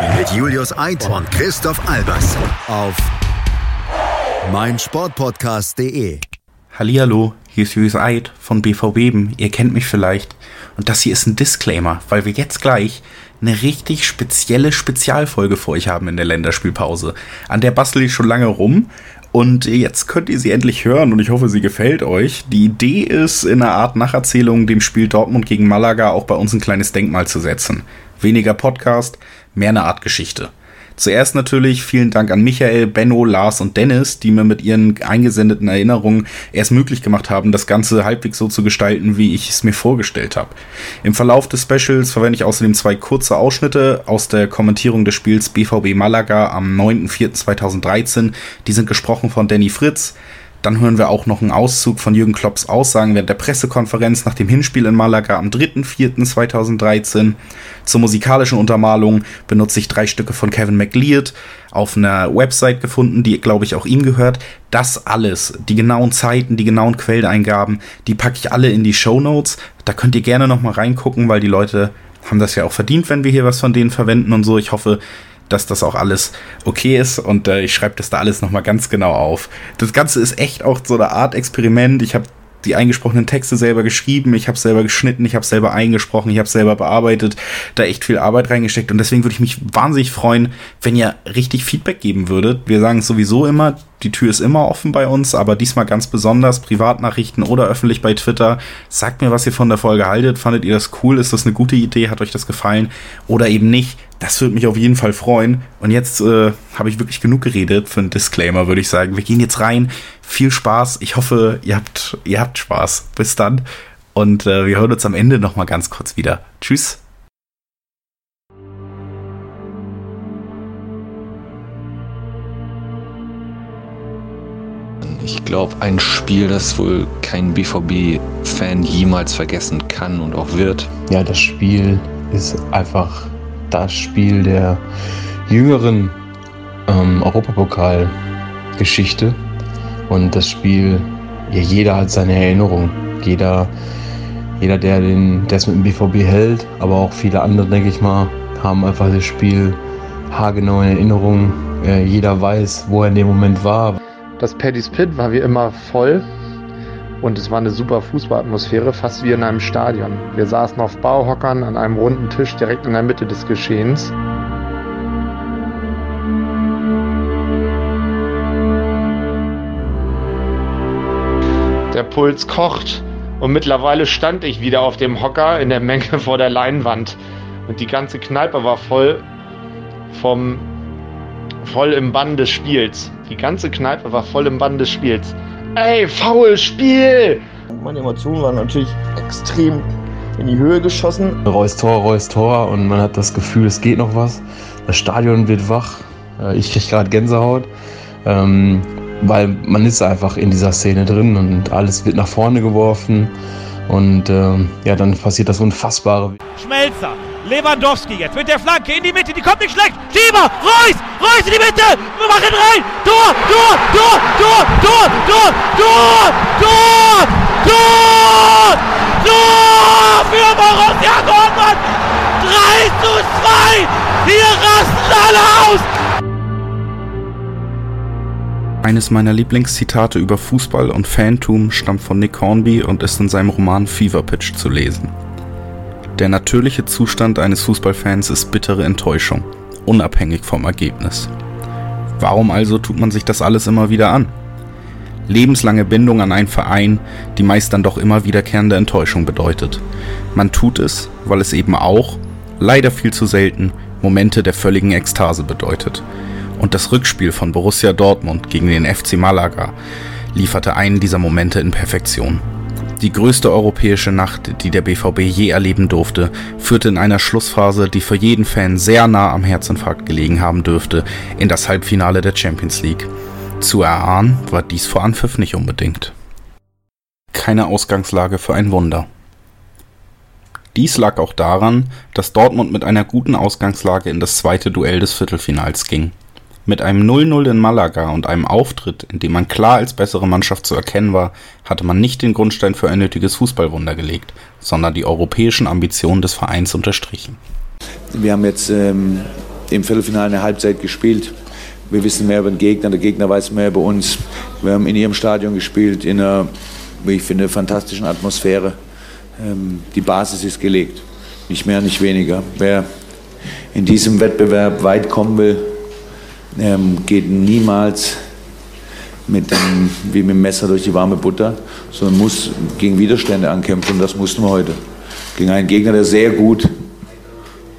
Mit Julius Eid und Christoph Albers. Auf meinsportpodcast.de. Hallihallo, hier ist Julius Eid von BVB. Ihr kennt mich vielleicht. Und das hier ist ein Disclaimer, weil wir jetzt gleich eine richtig spezielle Spezialfolge für euch haben in der Länderspielpause. An der bastel ich schon lange rum und jetzt könnt ihr sie endlich hören und ich hoffe, sie gefällt euch. Die Idee ist, in einer Art Nacherzählung dem Spiel Dortmund gegen Malaga auch bei uns ein kleines Denkmal zu setzen. Weniger Podcast, mehr eine Art Geschichte. Zuerst natürlich vielen Dank an Michael, Benno, Lars und Dennis, die mir mit ihren eingesendeten Erinnerungen erst möglich gemacht haben, das Ganze halbwegs so zu gestalten, wie ich es mir vorgestellt habe. Im Verlauf des Specials verwende ich außerdem zwei kurze Ausschnitte aus der Kommentierung des Spiels BVB Malaga am 9.04.2013. Die sind gesprochen von Danny Fritz. Dann hören wir auch noch einen Auszug von Jürgen Klopps Aussagen während der Pressekonferenz nach dem Hinspiel in Malaga am 3.4.2013. Zur musikalischen Untermalung benutze ich drei Stücke von Kevin McLeod auf einer Website gefunden, die, glaube ich, auch ihm gehört. Das alles, die genauen Zeiten, die genauen Quelleneingaben, die packe ich alle in die Show Notes. Da könnt ihr gerne noch mal reingucken, weil die Leute haben das ja auch verdient, wenn wir hier was von denen verwenden und so. Ich hoffe, dass das auch alles okay ist und äh, ich schreibe das da alles nochmal ganz genau auf. Das Ganze ist echt auch so eine Art Experiment. Ich habe die eingesprochenen Texte selber geschrieben, ich habe selber geschnitten, ich habe selber eingesprochen, ich habe selber bearbeitet, da echt viel Arbeit reingesteckt und deswegen würde ich mich wahnsinnig freuen, wenn ihr richtig Feedback geben würdet. Wir sagen es sowieso immer, die Tür ist immer offen bei uns, aber diesmal ganz besonders Privatnachrichten oder öffentlich bei Twitter. Sagt mir, was ihr von der Folge haltet. Fandet ihr das cool? Ist das eine gute Idee? Hat euch das gefallen? Oder eben nicht? Das würde mich auf jeden Fall freuen. Und jetzt äh, habe ich wirklich genug geredet für einen Disclaimer, würde ich sagen. Wir gehen jetzt rein. Viel Spaß. Ich hoffe, ihr habt, ihr habt Spaß. Bis dann. Und äh, wir hören uns am Ende nochmal ganz kurz wieder. Tschüss. Ich glaube, ein Spiel, das wohl kein BVB-Fan jemals vergessen kann und auch wird. Ja, das Spiel ist einfach das Spiel der jüngeren ähm, Europapokal-Geschichte. Und das Spiel, ja, jeder hat seine Erinnerung. Jeder, jeder der, es mit dem BVB hält, aber auch viele andere, denke ich mal, haben einfach das Spiel haargenau in Erinnerung. Äh, jeder weiß, wo er in dem Moment war. Das Paddy's Pit war wie immer voll und es war eine super Fußballatmosphäre, fast wie in einem Stadion. Wir saßen auf Bauhockern an einem runden Tisch direkt in der Mitte des Geschehens. Der Puls kocht und mittlerweile stand ich wieder auf dem Hocker in der Menge vor der Leinwand und die ganze Kneipe war voll vom voll im Bann des Spiels. Die ganze Kneipe war voll im Bann des Spiels. Ey, faul Spiel! Meine Emotionen waren natürlich extrem in die Höhe geschossen. Reus Tor, Reus Tor und man hat das Gefühl, es geht noch was. Das Stadion wird wach. Äh, Ich kriege gerade Gänsehaut, ähm, weil man ist einfach in dieser Szene drin und alles wird nach vorne geworfen. Und ähm, ja, dann passiert das Unfassbare. Schmelzer, Lewandowski jetzt mit der Flanke in die Mitte, die kommt nicht schlecht. Schieber, Reus, Reus in die Mitte, wir machen rein. Tor, Tor, Tor, Tor, Tor, Tor, Tor, Tor, Tor, Tor für Borussia Dortmund. 3 zu 2, hier rasten alle aus. Eines meiner Lieblingszitate über Fußball und Fantum stammt von Nick Hornby und ist in seinem Roman Fever Pitch zu lesen. Der natürliche Zustand eines Fußballfans ist bittere Enttäuschung, unabhängig vom Ergebnis. Warum also tut man sich das alles immer wieder an? Lebenslange Bindung an einen Verein, die meist dann doch immer wiederkehrende Enttäuschung bedeutet. Man tut es, weil es eben auch, leider viel zu selten, Momente der völligen Ekstase bedeutet. Und das Rückspiel von Borussia Dortmund gegen den FC Malaga lieferte einen dieser Momente in Perfektion. Die größte europäische Nacht, die der BVB je erleben durfte, führte in einer Schlussphase, die für jeden Fan sehr nah am Herzinfarkt gelegen haben dürfte, in das Halbfinale der Champions League. Zu erahnen war dies vor Anpfiff nicht unbedingt. Keine Ausgangslage für ein Wunder. Dies lag auch daran, dass Dortmund mit einer guten Ausgangslage in das zweite Duell des Viertelfinals ging. Mit einem 0-0 in Malaga und einem Auftritt, in dem man klar als bessere Mannschaft zu erkennen war, hatte man nicht den Grundstein für ein nötiges Fußballwunder gelegt, sondern die europäischen Ambitionen des Vereins unterstrichen. Wir haben jetzt ähm, im Viertelfinale eine Halbzeit gespielt. Wir wissen mehr über den Gegner, der Gegner weiß mehr über uns. Wir haben in ihrem Stadion gespielt, in einer, wie ich finde, fantastischen Atmosphäre. Ähm, die Basis ist gelegt, nicht mehr, nicht weniger. Wer in diesem Wettbewerb weit kommen will, ähm, geht niemals mit dem, wie mit dem Messer durch die warme Butter, sondern muss gegen Widerstände ankämpfen. Und das mussten wir heute. Gegen einen Gegner, der sehr gut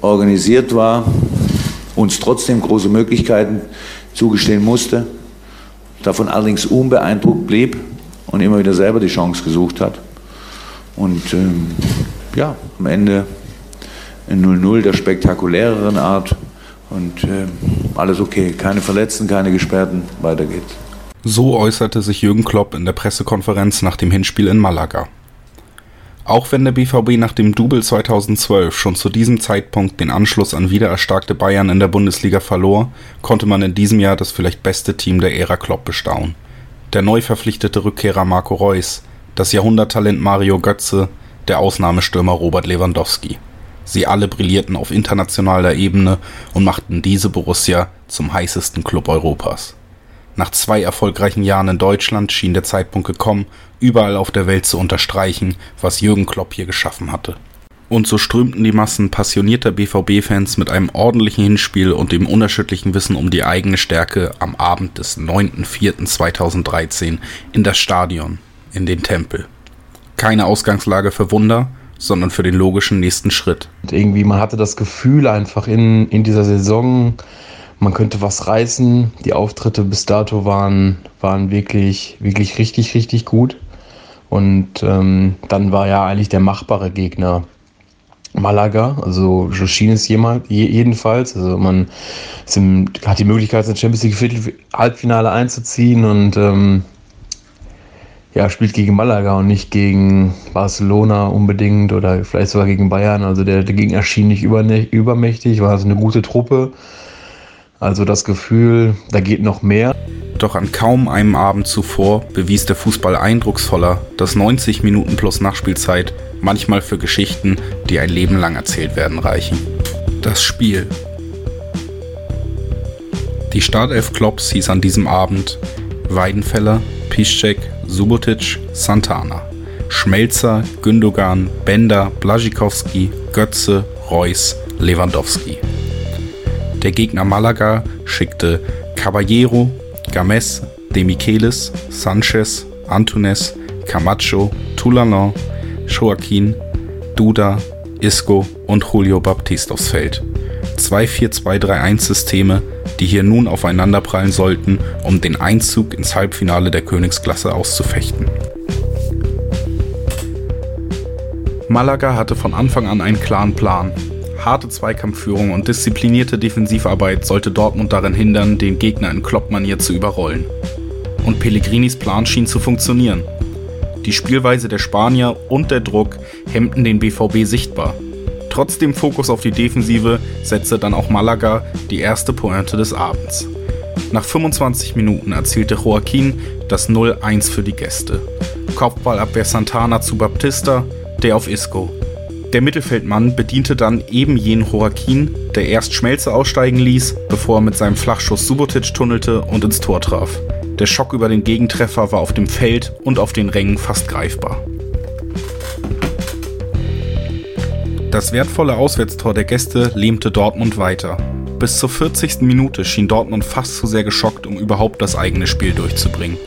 organisiert war, uns trotzdem große Möglichkeiten zugestehen musste, davon allerdings unbeeindruckt blieb und immer wieder selber die Chance gesucht hat. Und ähm, ja, am Ende ein 0-0 der spektakuläreren Art. Und äh, alles okay. Keine Verletzten, keine Gesperrten. Weiter geht's. So äußerte sich Jürgen Klopp in der Pressekonferenz nach dem Hinspiel in Malaga. Auch wenn der BVB nach dem Double 2012 schon zu diesem Zeitpunkt den Anschluss an wiedererstarkte Bayern in der Bundesliga verlor, konnte man in diesem Jahr das vielleicht beste Team der Ära Klopp bestaunen. Der neu verpflichtete Rückkehrer Marco Reus, das Jahrhunderttalent Mario Götze, der Ausnahmestürmer Robert Lewandowski. Sie alle brillierten auf internationaler Ebene und machten diese Borussia zum heißesten Club Europas. Nach zwei erfolgreichen Jahren in Deutschland schien der Zeitpunkt gekommen, überall auf der Welt zu unterstreichen, was Jürgen Klopp hier geschaffen hatte. Und so strömten die Massen passionierter BVB-Fans mit einem ordentlichen Hinspiel und dem unerschütterlichen Wissen um die eigene Stärke am Abend des 9.04.2013 in das Stadion, in den Tempel. Keine Ausgangslage für Wunder, sondern für den logischen nächsten Schritt. Und irgendwie, man hatte das Gefühl einfach in, in dieser Saison, man könnte was reißen. Die Auftritte bis dato waren, waren wirklich, wirklich richtig, richtig gut. Und ähm, dann war ja eigentlich der machbare Gegner Malaga, also so schien es jemand, jedenfalls. Also man hat die Möglichkeit, ins Champions League Viertel, Halbfinale einzuziehen und ähm, ja, spielt gegen Malaga und nicht gegen Barcelona unbedingt oder vielleicht sogar gegen Bayern. Also der, der Gegner schien nicht übermächtig, war also eine gute Truppe. Also das Gefühl, da geht noch mehr. Doch an kaum einem Abend zuvor bewies der Fußball eindrucksvoller, dass 90 Minuten plus Nachspielzeit manchmal für Geschichten, die ein Leben lang erzählt werden, reichen. Das Spiel. Die Startelf Klops hieß an diesem Abend Weidenfeller, Piszczek, Subotic, Santana. Schmelzer, Gündogan, Bender, Blaschikowski, Götze, Reus, Lewandowski. Der Gegner Malaga schickte Caballero, Games, Demichelis, Sanchez, Antunes, Camacho, Toulanon, Joaquin, Duda, Isco und Julio Baptiste aufs Feld. Zwei 4-2-3-1-Systeme, die hier nun aufeinanderprallen sollten, um den Einzug ins Halbfinale der Königsklasse auszufechten. Malaga hatte von Anfang an einen klaren Plan. Harte Zweikampfführung und disziplinierte Defensivarbeit sollte Dortmund daran hindern, den Gegner in Klopp-Manier zu überrollen. Und Pellegrinis Plan schien zu funktionieren. Die Spielweise der Spanier und der Druck hemmten den BVB sichtbar Trotz dem Fokus auf die Defensive setzte dann auch Malaga die erste Pointe des Abends. Nach 25 Minuten erzielte Joaquin das 0-1 für die Gäste. Kopfballabwehr Santana zu Baptista, der auf Isco. Der Mittelfeldmann bediente dann eben jenen Joaquin, der erst Schmelze aussteigen ließ, bevor er mit seinem Flachschuss Subotic tunnelte und ins Tor traf. Der Schock über den Gegentreffer war auf dem Feld und auf den Rängen fast greifbar. Das wertvolle Auswärtstor der Gäste lähmte Dortmund weiter. Bis zur 40. Minute schien Dortmund fast zu sehr geschockt, um überhaupt das eigene Spiel durchzubringen.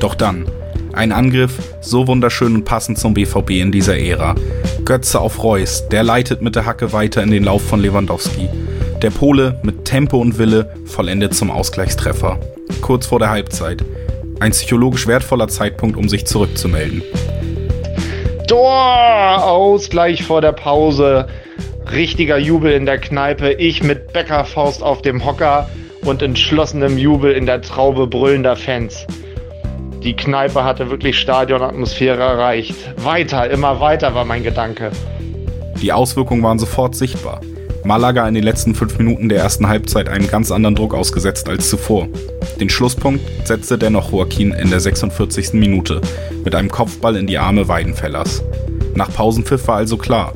Doch dann, ein Angriff, so wunderschön und passend zum BVB in dieser Ära. Götze auf Reus, der leitet mit der Hacke weiter in den Lauf von Lewandowski. Der Pole mit Tempo und Wille vollendet zum Ausgleichstreffer. Kurz vor der Halbzeit. Ein psychologisch wertvoller Zeitpunkt, um sich zurückzumelden. Tor! Ausgleich vor der Pause. Richtiger Jubel in der Kneipe. Ich mit Bäckerfaust auf dem Hocker und entschlossenem Jubel in der Traube brüllender Fans. Die Kneipe hatte wirklich Stadionatmosphäre erreicht. Weiter, immer weiter war mein Gedanke. Die Auswirkungen waren sofort sichtbar. Malaga in den letzten fünf Minuten der ersten Halbzeit einen ganz anderen Druck ausgesetzt als zuvor. Den Schlusspunkt setzte dennoch Joaquin in der 46. Minute mit einem Kopfball in die Arme Weidenfellers. Nach Pausenpfiff war also klar,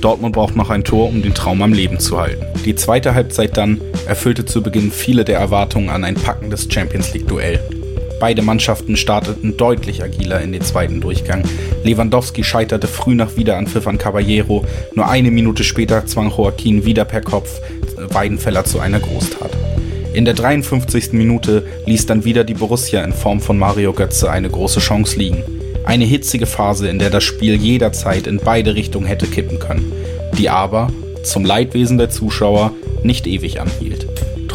Dortmund braucht noch ein Tor, um den Traum am Leben zu halten. Die zweite Halbzeit dann erfüllte zu Beginn viele der Erwartungen an ein packendes Champions League-Duell. Beide Mannschaften starteten deutlich agiler in den zweiten Durchgang. Lewandowski scheiterte früh nach Wiederanpfiff an Caballero. Nur eine Minute später zwang Joaquin wieder per Kopf Weidenfeller zu einer Großtat. In der 53. Minute ließ dann wieder die Borussia in Form von Mario Götze eine große Chance liegen. Eine hitzige Phase, in der das Spiel jederzeit in beide Richtungen hätte kippen können, die aber, zum Leidwesen der Zuschauer, nicht ewig anhielt.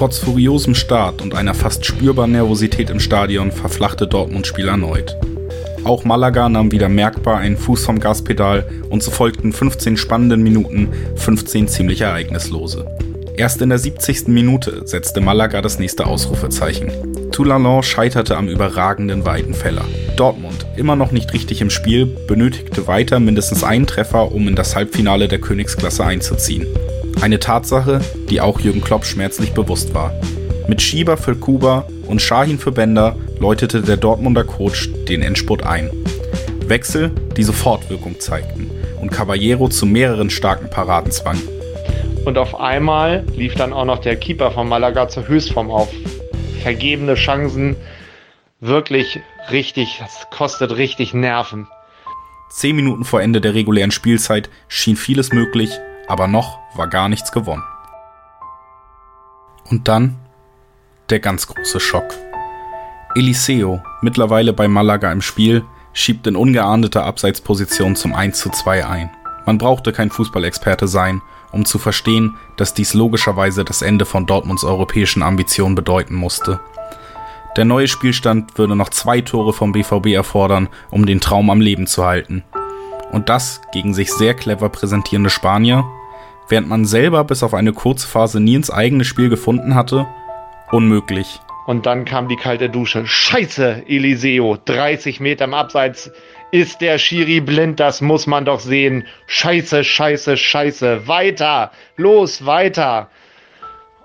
Trotz furiosem Start und einer fast spürbaren Nervosität im Stadion verflachte Dortmund Spiel erneut. Auch Malaga nahm wieder merkbar einen Fuß vom Gaspedal und so folgten 15 spannenden Minuten, 15 ziemlich ereignislose. Erst in der 70. Minute setzte Malaga das nächste Ausrufezeichen. Toulalon scheiterte am überragenden Weidenfeller. Dortmund, immer noch nicht richtig im Spiel, benötigte weiter mindestens einen Treffer, um in das Halbfinale der Königsklasse einzuziehen. Eine Tatsache, die auch Jürgen Klopp schmerzlich bewusst war. Mit Schieber für Kuba und Shahin für Bender läutete der Dortmunder Coach den Endspurt ein. Wechsel, die sofort Wirkung zeigten und Caballero zu mehreren starken Paraden zwang. Und auf einmal lief dann auch noch der Keeper von Malaga zur Höchstform auf. Vergebene Chancen, wirklich richtig, das kostet richtig Nerven. Zehn Minuten vor Ende der regulären Spielzeit schien vieles möglich, aber noch war gar nichts gewonnen. Und dann der ganz große Schock. Eliseo, mittlerweile bei Malaga im Spiel, schiebt in ungeahndeter Abseitsposition zum 1 zu 2 ein. Man brauchte kein Fußballexperte sein, um zu verstehen, dass dies logischerweise das Ende von Dortmunds europäischen Ambitionen bedeuten musste. Der neue Spielstand würde noch zwei Tore vom BVB erfordern, um den Traum am Leben zu halten. Und das gegen sich sehr clever präsentierende Spanier, während man selber bis auf eine kurze Phase nie ins eigene Spiel gefunden hatte? Unmöglich. Und dann kam die kalte Dusche. Scheiße, Eliseo, 30 Meter im Abseits ist der Schiri blind, das muss man doch sehen. Scheiße, scheiße, scheiße. Weiter, los, weiter.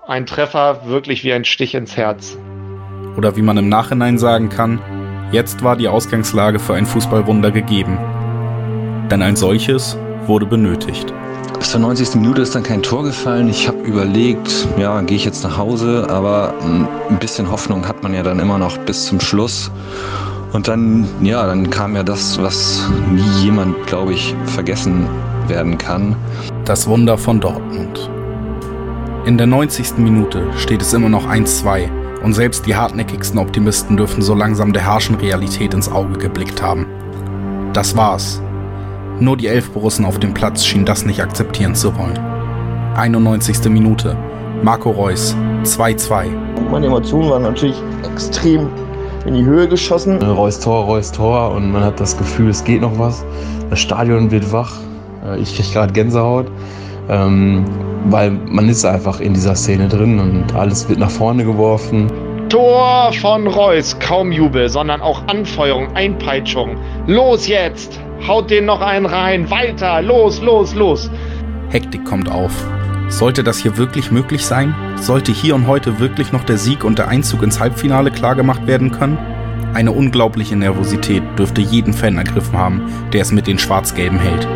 Ein Treffer wirklich wie ein Stich ins Herz. Oder wie man im Nachhinein sagen kann, jetzt war die Ausgangslage für ein Fußballwunder gegeben. Denn ein solches wurde benötigt. Bis zur 90. Minute ist dann kein Tor gefallen. Ich habe überlegt, ja, gehe ich jetzt nach Hause, aber ein bisschen Hoffnung hat man ja dann immer noch bis zum Schluss. Und dann, ja, dann kam ja das, was nie jemand, glaube ich, vergessen werden kann. Das Wunder von Dortmund. In der 90. Minute steht es immer noch 1-2 und selbst die hartnäckigsten Optimisten dürfen so langsam der harschen Realität ins Auge geblickt haben. Das war's. Nur die elf Borussen auf dem Platz schienen das nicht akzeptieren zu wollen. 91. Minute. Marco Reus 2-2. Meine Emotionen waren natürlich extrem in die Höhe geschossen. Reus Tor, Reus Tor und man hat das Gefühl, es geht noch was. Das Stadion wird wach. Äh, ich kriege gerade Gänsehaut, ähm, weil man ist einfach in dieser Szene drin und alles wird nach vorne geworfen. Tor von Reus, kaum Jubel, sondern auch Anfeuerung, Einpeitschung. Los jetzt! Haut den noch einen rein, weiter, los, los, los! Hektik kommt auf. Sollte das hier wirklich möglich sein? Sollte hier und heute wirklich noch der Sieg und der Einzug ins Halbfinale klargemacht werden können? Eine unglaubliche Nervosität dürfte jeden Fan ergriffen haben, der es mit den Schwarz-Gelben hält.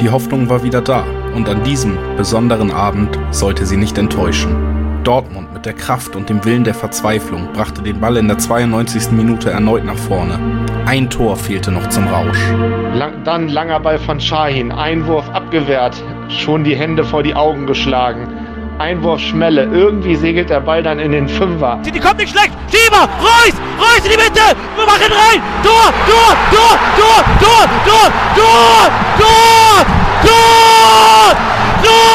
Die Hoffnung war wieder da und an diesem besonderen Abend sollte sie nicht enttäuschen. Dortmund mit der Kraft und dem Willen der Verzweiflung brachte den Ball in der 92. Minute erneut nach vorne. Ein Tor fehlte noch zum Rausch. Lang, dann langer Ball von Shahin, Einwurf abgewehrt, schon die Hände vor die Augen geschlagen. Einwurf Schmelle, irgendwie segelt der Ball dann in den Fünfer. Die kommt nicht schlecht, Schieber, Reus, Reus in die Mitte, wir machen rein, Tor, Tor, Tor, Tor, Tor, Tor, Tor, Tor, Tor, Tor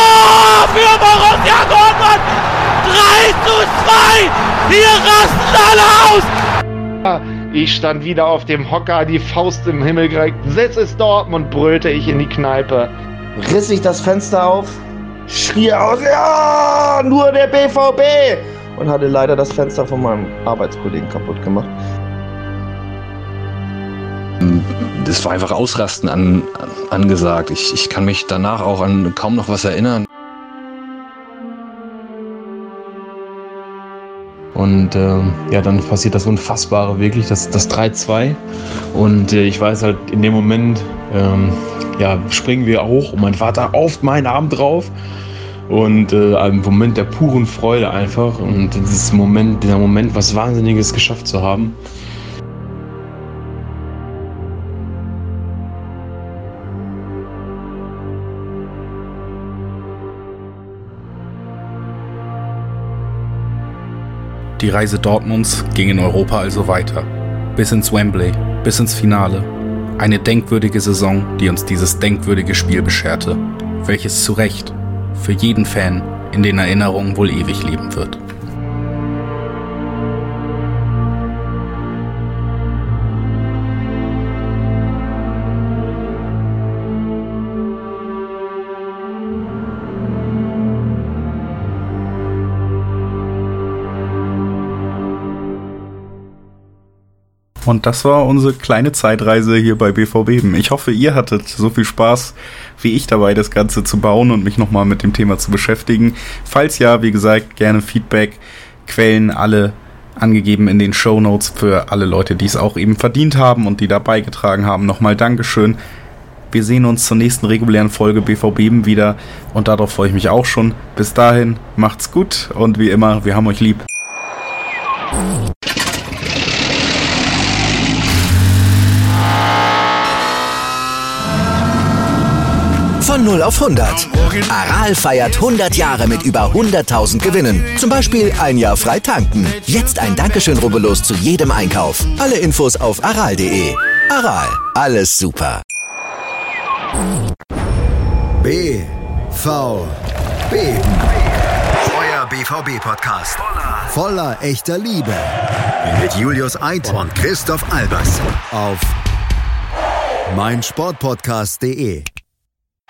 für Borussia Dortmund, 3 zu 2, hier rasten alle aus. Ich stand wieder auf dem Hocker, die Faust im Himmel gereckt. Sitz ist Dortmund, brüllte ich in die Kneipe. Riss ich das Fenster auf, schrie aus, ja, nur der BVB! Und hatte leider das Fenster von meinem Arbeitskollegen kaputt gemacht. Das war einfach Ausrasten an, angesagt. Ich, ich kann mich danach auch an kaum noch was erinnern. Und äh, ja, dann passiert das Unfassbare wirklich, das, das 3-2. Und äh, ich weiß halt, in dem Moment ähm, ja, springen wir hoch und mein Vater auf meinen Arm drauf. Und äh, ein Moment der puren Freude einfach. Und dieses Moment, dieser Moment, was Wahnsinniges geschafft zu haben. Die Reise Dortmunds ging in Europa also weiter. Bis ins Wembley, bis ins Finale. Eine denkwürdige Saison, die uns dieses denkwürdige Spiel bescherte, welches zu Recht für jeden Fan in den Erinnerungen wohl ewig leben wird. Und das war unsere kleine Zeitreise hier bei BVB. Ich hoffe, ihr hattet so viel Spaß wie ich dabei, das Ganze zu bauen und mich nochmal mit dem Thema zu beschäftigen. Falls ja, wie gesagt, gerne Feedback, Quellen, alle angegeben in den Show Notes für alle Leute, die es auch eben verdient haben und die da beigetragen haben. Nochmal Dankeschön. Wir sehen uns zur nächsten regulären Folge BVB wieder und darauf freue ich mich auch schon. Bis dahin, macht's gut und wie immer, wir haben euch lieb. 0 auf 100. Aral feiert 100 Jahre mit über 100.000 Gewinnen. Zum Beispiel ein Jahr frei tanken. Jetzt ein Dankeschön, rubbellos zu jedem Einkauf. Alle Infos auf aral.de. Aral, alles super. B, V, Beben. Euer BVB-Podcast. Voller echter Liebe. Mit Julius Eid und Christoph Albers. Auf meinsportpodcast.de.